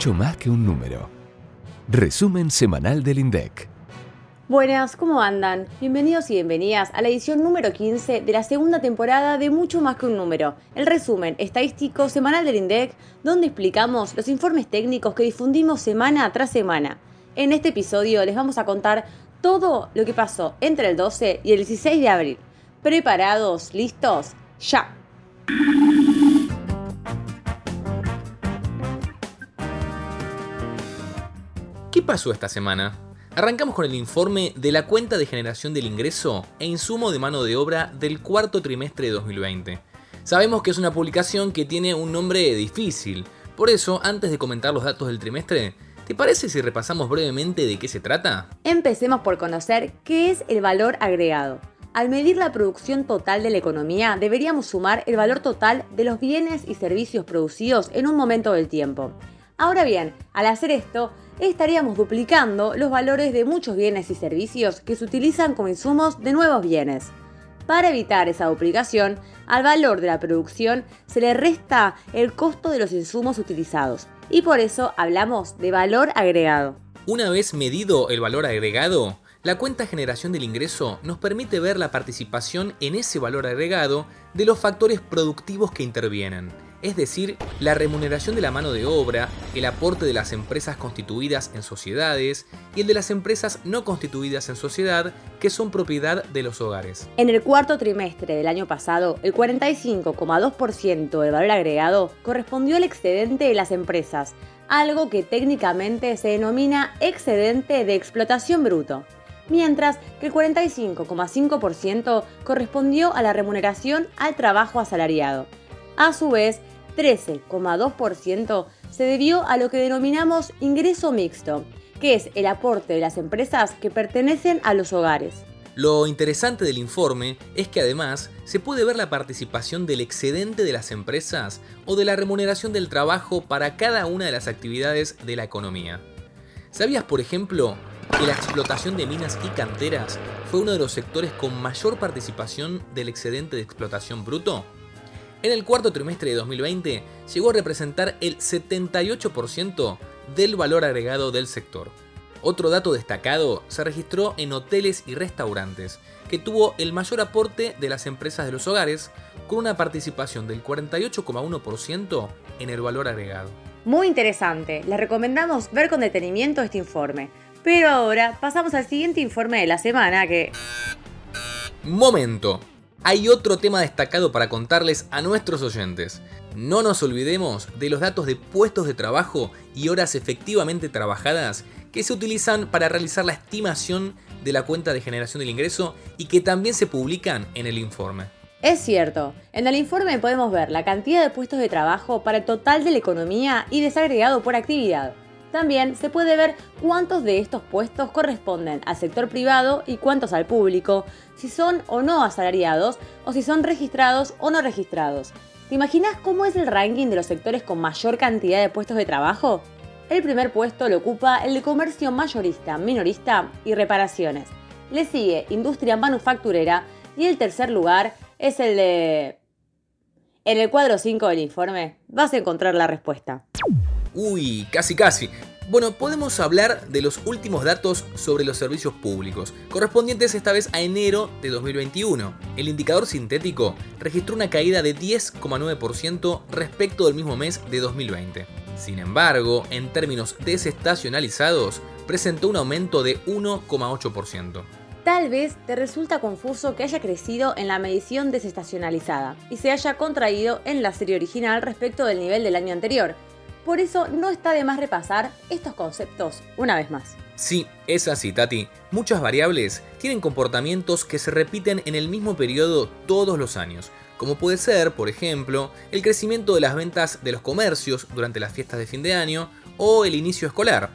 mucho más que un número. Resumen semanal del INDEC. Buenas, ¿cómo andan? Bienvenidos y bienvenidas a la edición número 15 de la segunda temporada de Mucho más que un número, el resumen estadístico semanal del INDEC, donde explicamos los informes técnicos que difundimos semana tras semana. En este episodio les vamos a contar todo lo que pasó entre el 12 y el 16 de abril. ¿Preparados? ¿Listos? ¡Ya! Pasó esta semana? Arrancamos con el informe de la cuenta de generación del ingreso e insumo de mano de obra del cuarto trimestre de 2020. Sabemos que es una publicación que tiene un nombre difícil, por eso, antes de comentar los datos del trimestre, ¿te parece si repasamos brevemente de qué se trata? Empecemos por conocer qué es el valor agregado. Al medir la producción total de la economía, deberíamos sumar el valor total de los bienes y servicios producidos en un momento del tiempo. Ahora bien, al hacer esto, estaríamos duplicando los valores de muchos bienes y servicios que se utilizan como insumos de nuevos bienes. Para evitar esa duplicación, al valor de la producción se le resta el costo de los insumos utilizados, y por eso hablamos de valor agregado. Una vez medido el valor agregado, la cuenta generación del ingreso nos permite ver la participación en ese valor agregado de los factores productivos que intervienen es decir, la remuneración de la mano de obra, el aporte de las empresas constituidas en sociedades y el de las empresas no constituidas en sociedad que son propiedad de los hogares. En el cuarto trimestre del año pasado, el 45,2% del valor agregado correspondió al excedente de las empresas, algo que técnicamente se denomina excedente de explotación bruto mientras que el 45,5% correspondió a la remuneración al trabajo asalariado. A su vez, 13,2% se debió a lo que denominamos ingreso mixto, que es el aporte de las empresas que pertenecen a los hogares. Lo interesante del informe es que además se puede ver la participación del excedente de las empresas o de la remuneración del trabajo para cada una de las actividades de la economía. ¿Sabías, por ejemplo, que la explotación de minas y canteras fue uno de los sectores con mayor participación del excedente de explotación bruto? En el cuarto trimestre de 2020 llegó a representar el 78% del valor agregado del sector. Otro dato destacado se registró en hoteles y restaurantes, que tuvo el mayor aporte de las empresas de los hogares, con una participación del 48,1% en el valor agregado. Muy interesante, les recomendamos ver con detenimiento este informe. Pero ahora pasamos al siguiente informe de la semana que... Momento, hay otro tema destacado para contarles a nuestros oyentes. No nos olvidemos de los datos de puestos de trabajo y horas efectivamente trabajadas que se utilizan para realizar la estimación de la cuenta de generación del ingreso y que también se publican en el informe. Es cierto, en el informe podemos ver la cantidad de puestos de trabajo para el total de la economía y desagregado por actividad. También se puede ver cuántos de estos puestos corresponden al sector privado y cuántos al público, si son o no asalariados o si son registrados o no registrados. ¿Te imaginas cómo es el ranking de los sectores con mayor cantidad de puestos de trabajo? El primer puesto lo ocupa el de comercio mayorista, minorista y reparaciones. Le sigue industria manufacturera y el tercer lugar es el de... En el cuadro 5 del informe vas a encontrar la respuesta. Uy, casi casi. Bueno, podemos hablar de los últimos datos sobre los servicios públicos, correspondientes esta vez a enero de 2021. El indicador sintético registró una caída de 10,9% respecto del mismo mes de 2020. Sin embargo, en términos desestacionalizados, presentó un aumento de 1,8%. Tal vez te resulta confuso que haya crecido en la medición desestacionalizada y se haya contraído en la serie original respecto del nivel del año anterior, por eso no está de más repasar estos conceptos una vez más. Sí, es así, Tati. Muchas variables tienen comportamientos que se repiten en el mismo periodo todos los años, como puede ser, por ejemplo, el crecimiento de las ventas de los comercios durante las fiestas de fin de año o el inicio escolar.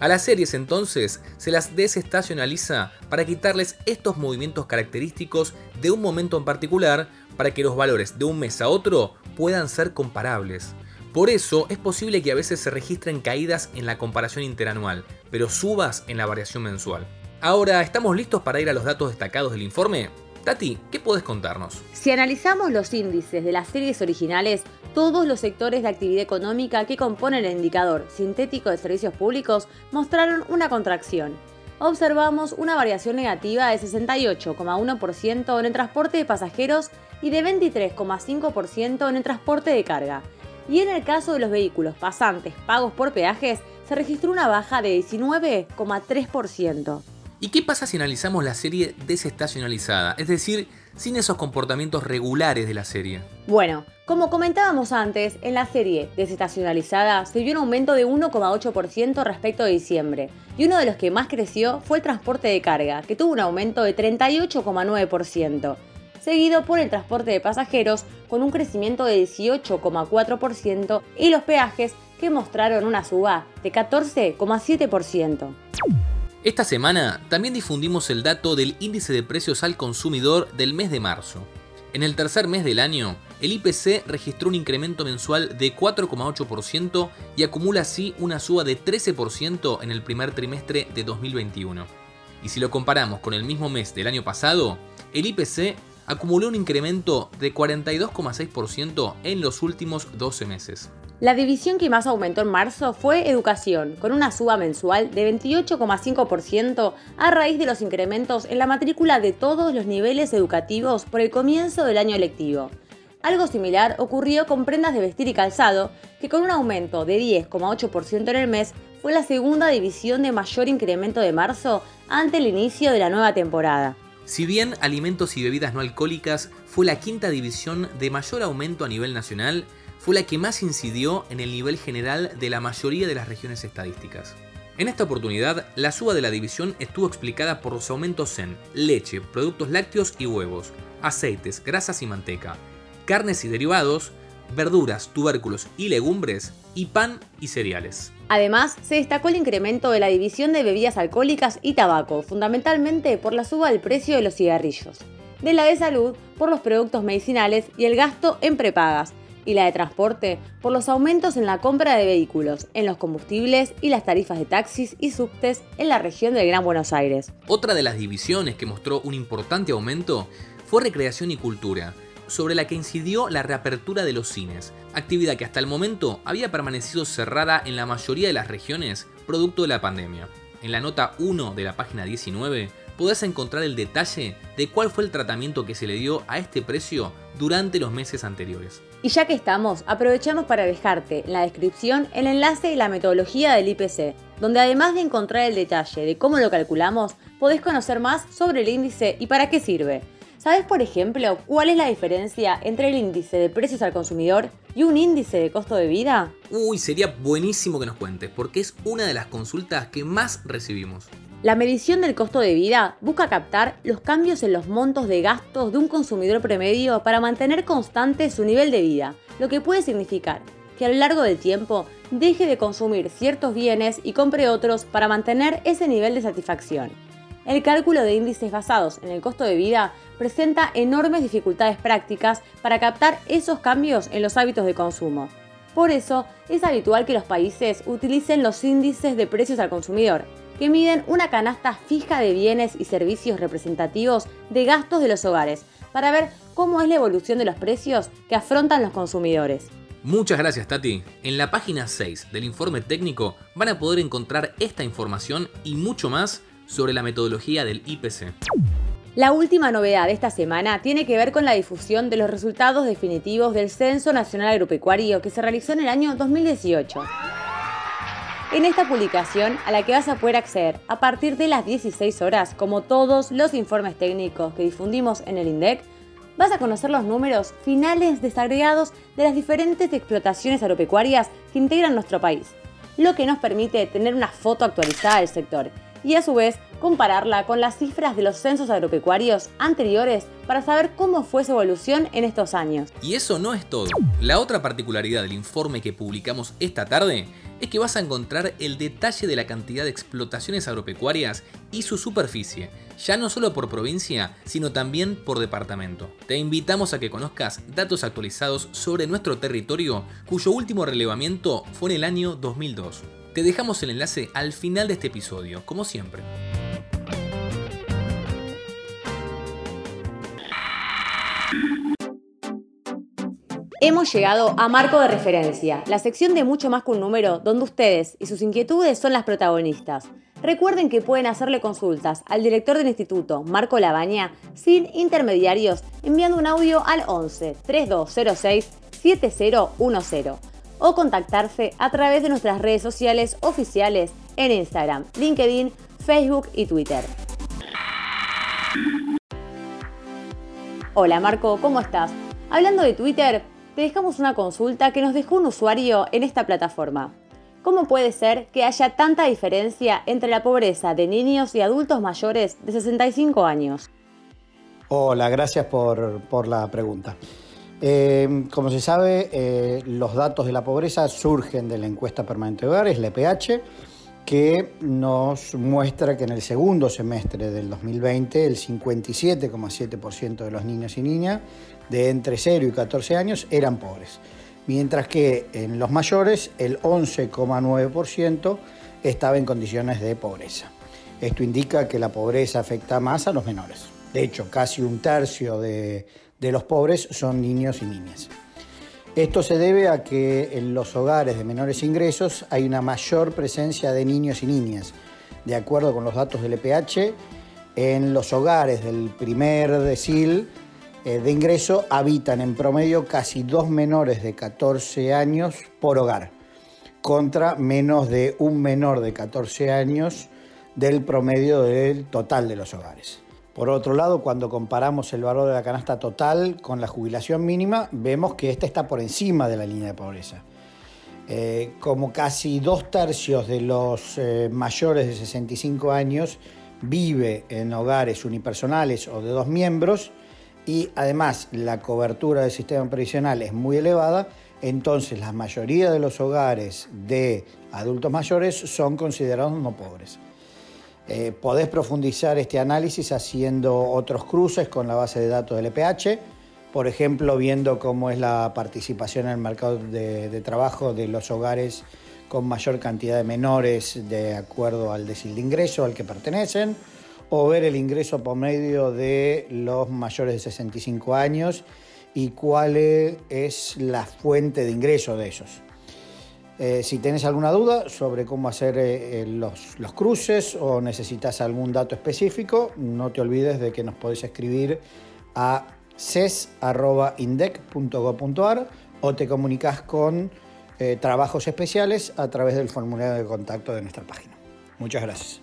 A las series entonces se las desestacionaliza para quitarles estos movimientos característicos de un momento en particular para que los valores de un mes a otro puedan ser comparables. Por eso es posible que a veces se registren caídas en la comparación interanual, pero subas en la variación mensual. Ahora, ¿estamos listos para ir a los datos destacados del informe? Tati, ¿qué puedes contarnos? Si analizamos los índices de las series originales, todos los sectores de actividad económica que componen el indicador sintético de servicios públicos mostraron una contracción. Observamos una variación negativa de 68,1% en el transporte de pasajeros y de 23,5% en el transporte de carga. Y en el caso de los vehículos pasantes pagos por peajes, se registró una baja de 19,3%. ¿Y qué pasa si analizamos la serie desestacionalizada? Es decir, sin esos comportamientos regulares de la serie. Bueno, como comentábamos antes, en la serie desestacionalizada se vio un aumento de 1,8% respecto a diciembre, y uno de los que más creció fue el transporte de carga, que tuvo un aumento de 38,9%, seguido por el transporte de pasajeros con un crecimiento de 18,4% y los peajes que mostraron una suba de 14,7%. Esta semana también difundimos el dato del índice de precios al consumidor del mes de marzo. En el tercer mes del año, el IPC registró un incremento mensual de 4,8% y acumula así una suba de 13% en el primer trimestre de 2021. Y si lo comparamos con el mismo mes del año pasado, el IPC acumuló un incremento de 42,6% en los últimos 12 meses. La división que más aumentó en marzo fue educación, con una suba mensual de 28,5% a raíz de los incrementos en la matrícula de todos los niveles educativos por el comienzo del año lectivo. Algo similar ocurrió con prendas de vestir y calzado, que con un aumento de 10,8% en el mes fue la segunda división de mayor incremento de marzo ante el inicio de la nueva temporada. Si bien alimentos y bebidas no alcohólicas fue la quinta división de mayor aumento a nivel nacional, fue la que más incidió en el nivel general de la mayoría de las regiones estadísticas. En esta oportunidad, la suba de la división estuvo explicada por los aumentos en leche, productos lácteos y huevos, aceites, grasas y manteca, carnes y derivados, verduras, tubérculos y legumbres, y pan y cereales. Además, se destacó el incremento de la división de bebidas alcohólicas y tabaco, fundamentalmente por la suba del precio de los cigarrillos, de la de salud por los productos medicinales y el gasto en prepagas, y la de transporte por los aumentos en la compra de vehículos, en los combustibles y las tarifas de taxis y subtes en la región del Gran Buenos Aires. Otra de las divisiones que mostró un importante aumento fue recreación y cultura, sobre la que incidió la reapertura de los cines, actividad que hasta el momento había permanecido cerrada en la mayoría de las regiones producto de la pandemia. En la nota 1 de la página 19 podés encontrar el detalle de cuál fue el tratamiento que se le dio a este precio durante los meses anteriores. Y ya que estamos, aprovechamos para dejarte en la descripción el enlace y la metodología del IPC, donde además de encontrar el detalle de cómo lo calculamos, podés conocer más sobre el índice y para qué sirve. ¿Sabes, por ejemplo, cuál es la diferencia entre el índice de precios al consumidor y un índice de costo de vida? Uy, sería buenísimo que nos cuentes, porque es una de las consultas que más recibimos. La medición del costo de vida busca captar los cambios en los montos de gastos de un consumidor promedio para mantener constante su nivel de vida, lo que puede significar que a lo largo del tiempo deje de consumir ciertos bienes y compre otros para mantener ese nivel de satisfacción. El cálculo de índices basados en el costo de vida presenta enormes dificultades prácticas para captar esos cambios en los hábitos de consumo. Por eso, es habitual que los países utilicen los índices de precios al consumidor, que miden una canasta fija de bienes y servicios representativos de gastos de los hogares, para ver cómo es la evolución de los precios que afrontan los consumidores. Muchas gracias Tati. En la página 6 del informe técnico van a poder encontrar esta información y mucho más sobre la metodología del IPC. La última novedad de esta semana tiene que ver con la difusión de los resultados definitivos del Censo Nacional Agropecuario que se realizó en el año 2018. En esta publicación, a la que vas a poder acceder a partir de las 16 horas, como todos los informes técnicos que difundimos en el INDEC, vas a conocer los números finales desagregados de las diferentes explotaciones agropecuarias que integran nuestro país, lo que nos permite tener una foto actualizada del sector y a su vez compararla con las cifras de los censos agropecuarios anteriores para saber cómo fue su evolución en estos años. Y eso no es todo. La otra particularidad del informe que publicamos esta tarde es que vas a encontrar el detalle de la cantidad de explotaciones agropecuarias y su superficie, ya no solo por provincia, sino también por departamento. Te invitamos a que conozcas datos actualizados sobre nuestro territorio, cuyo último relevamiento fue en el año 2002. Te dejamos el enlace al final de este episodio, como siempre. Hemos llegado a Marco de Referencia, la sección de mucho más que un número donde ustedes y sus inquietudes son las protagonistas. Recuerden que pueden hacerle consultas al director del instituto, Marco Labaña, sin intermediarios, enviando un audio al 11 3206 7010 o contactarse a través de nuestras redes sociales oficiales en Instagram, LinkedIn, Facebook y Twitter. Hola Marco, ¿cómo estás? Hablando de Twitter, te dejamos una consulta que nos dejó un usuario en esta plataforma. ¿Cómo puede ser que haya tanta diferencia entre la pobreza de niños y adultos mayores de 65 años? Hola, gracias por, la pregunta. Eh, como se sabe, eh, los datos de la pobreza surgen de la encuesta permanente de hogares, la EPH, que nos muestra que en el segundo semestre del 2020 el 57,7% de los niños y niñas de entre 0 y 14 años eran pobres, mientras que en los mayores el 11,9% estaba en condiciones de pobreza. Esto indica que la pobreza afecta más a los menores. De hecho, casi un tercio de, de los pobres son niños y niñas. Esto se debe a que en los hogares de menores ingresos hay una mayor presencia de niños y niñas. De acuerdo con los datos del EPH, en los hogares del primer decil eh, de ingreso habitan en promedio casi dos menores de 14 años por hogar, contra menos de un menor de 14 años del promedio del total de los hogares. Por otro lado, cuando comparamos el valor de la canasta total con la jubilación mínima, vemos que esta está por encima de la línea de pobreza. Eh, como casi dos tercios de los eh, mayores de 65 años vive en hogares unipersonales o de dos miembros y además la cobertura del sistema previsional es muy elevada, entonces la mayoría de los hogares de adultos mayores son considerados no pobres. Eh, podés profundizar este análisis haciendo otros cruces con la base de datos del EPH, por ejemplo, viendo cómo es la participación en el mercado de, trabajo de los hogares con mayor cantidad de menores de acuerdo al decil de ingreso al que pertenecen, o ver el ingreso por medio de los mayores de 65 años y cuál es la fuente de ingreso de esos. Eh, si tienes alguna duda sobre cómo hacer eh, eh, los, cruces o necesitas algún dato específico, no te olvides de que nos podés escribir a ces.indec.gov.ar o te comunicas con trabajos especiales a través del formulario de contacto de nuestra página. Muchas gracias.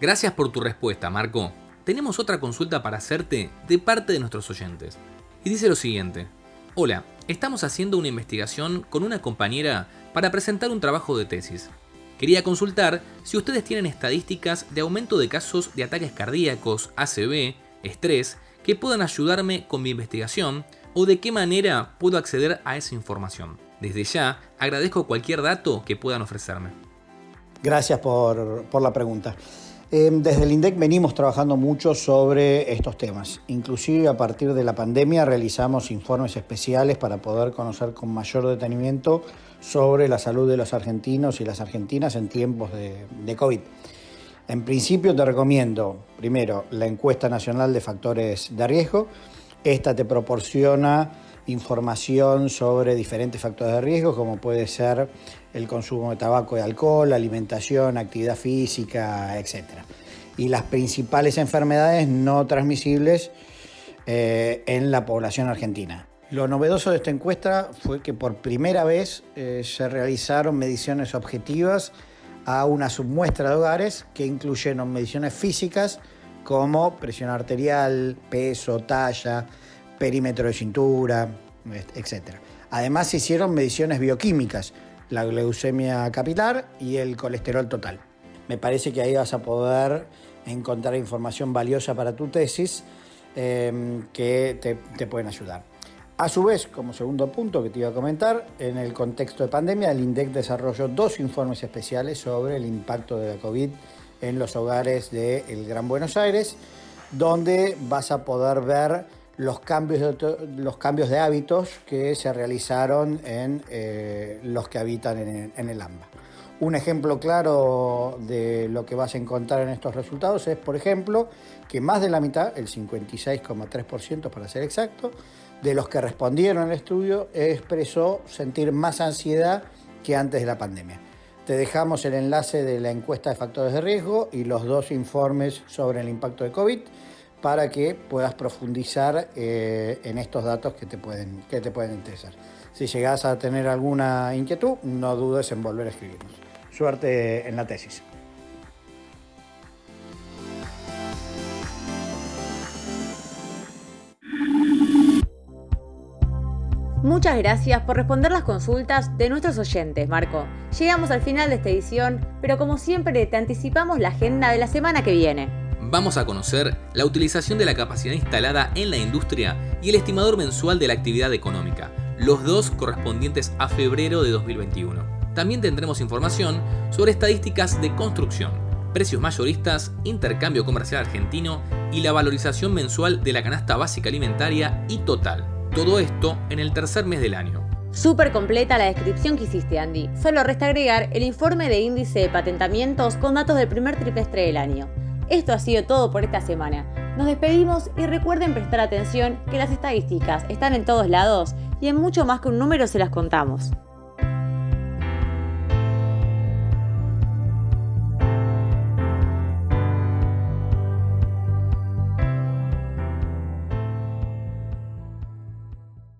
Gracias por tu respuesta, Marco. Tenemos otra consulta para hacerte de parte de nuestros oyentes. Y dice lo siguiente. Hola, estamos haciendo una investigación con una compañera para presentar un trabajo de tesis. Quería consultar si ustedes tienen estadísticas de aumento de casos de ataques cardíacos, ACV, estrés, que puedan ayudarme con mi investigación o de qué manera puedo acceder a esa información. Desde ya, agradezco cualquier dato que puedan ofrecerme. Gracias por, por la pregunta. Em, desde el INDEC venimos trabajando mucho sobre estos temas. Inclusive a partir de la pandemia realizamos informes especiales para poder conocer con mayor detenimiento sobre la salud de los argentinos y las argentinas en tiempos de, de COVID. En principio te recomiendo, primero, la encuesta nacional de factores de riesgo. Esta te proporciona información sobre diferentes factores de riesgo, como puede ser el consumo de tabaco y alcohol, alimentación, actividad física, etc. Y las principales enfermedades no transmisibles eh, en la población argentina. Lo novedoso de esta encuesta fue que por primera vez eh, se realizaron mediciones objetivas a una submuestra de hogares que incluyeron mediciones físicas como presión arterial, peso, talla, perímetro de cintura, etc. Además se hicieron mediciones bioquímicas, la glucemia capilar y el colesterol total. Me parece que ahí vas a poder encontrar información valiosa para tu tesis eh, que te, te pueden ayudar. A su vez, como segundo punto que te iba a comentar, en el contexto de pandemia, el INDEC desarrolló dos informes especiales sobre el impacto de la COVID en los hogares del Gran Buenos Aires, donde vas a poder ver los cambios de, los cambios de hábitos que se realizaron en eh, los que habitan en, el AMBA. Un ejemplo claro de lo que vas a encontrar en estos resultados es, por ejemplo, que más de la mitad, el 56,3% para ser exacto, de los que respondieron al estudio expresó sentir más ansiedad que antes de la pandemia. Te dejamos el enlace de la encuesta de factores de riesgo y los dos informes sobre el impacto de COVID para que puedas profundizar eh, en estos datos que te, pueden, que te pueden interesar. Si llegas a tener alguna inquietud, no dudes en volver a escribirnos. Suerte en la tesis. Muchas gracias por responder las consultas de nuestros oyentes, Marco. Llegamos al final de esta edición, pero como siempre te anticipamos la agenda de la semana que viene. Vamos a conocer la utilización de la capacidad instalada en la industria y el estimador mensual de la actividad económica, los dos correspondientes a febrero de 2021. También tendremos información sobre estadísticas de construcción, precios mayoristas, intercambio comercial argentino y la valorización mensual de la canasta básica alimentaria y total. Todo esto en el tercer mes del año. Súper completa la descripción que hiciste, Andy. Solo resta agregar el informe de índice de patentamientos con datos del primer trimestre del año. Esto ha sido todo por esta semana. Nos despedimos y recuerden prestar atención que las estadísticas están en todos lados y en mucho más que un número se las contamos.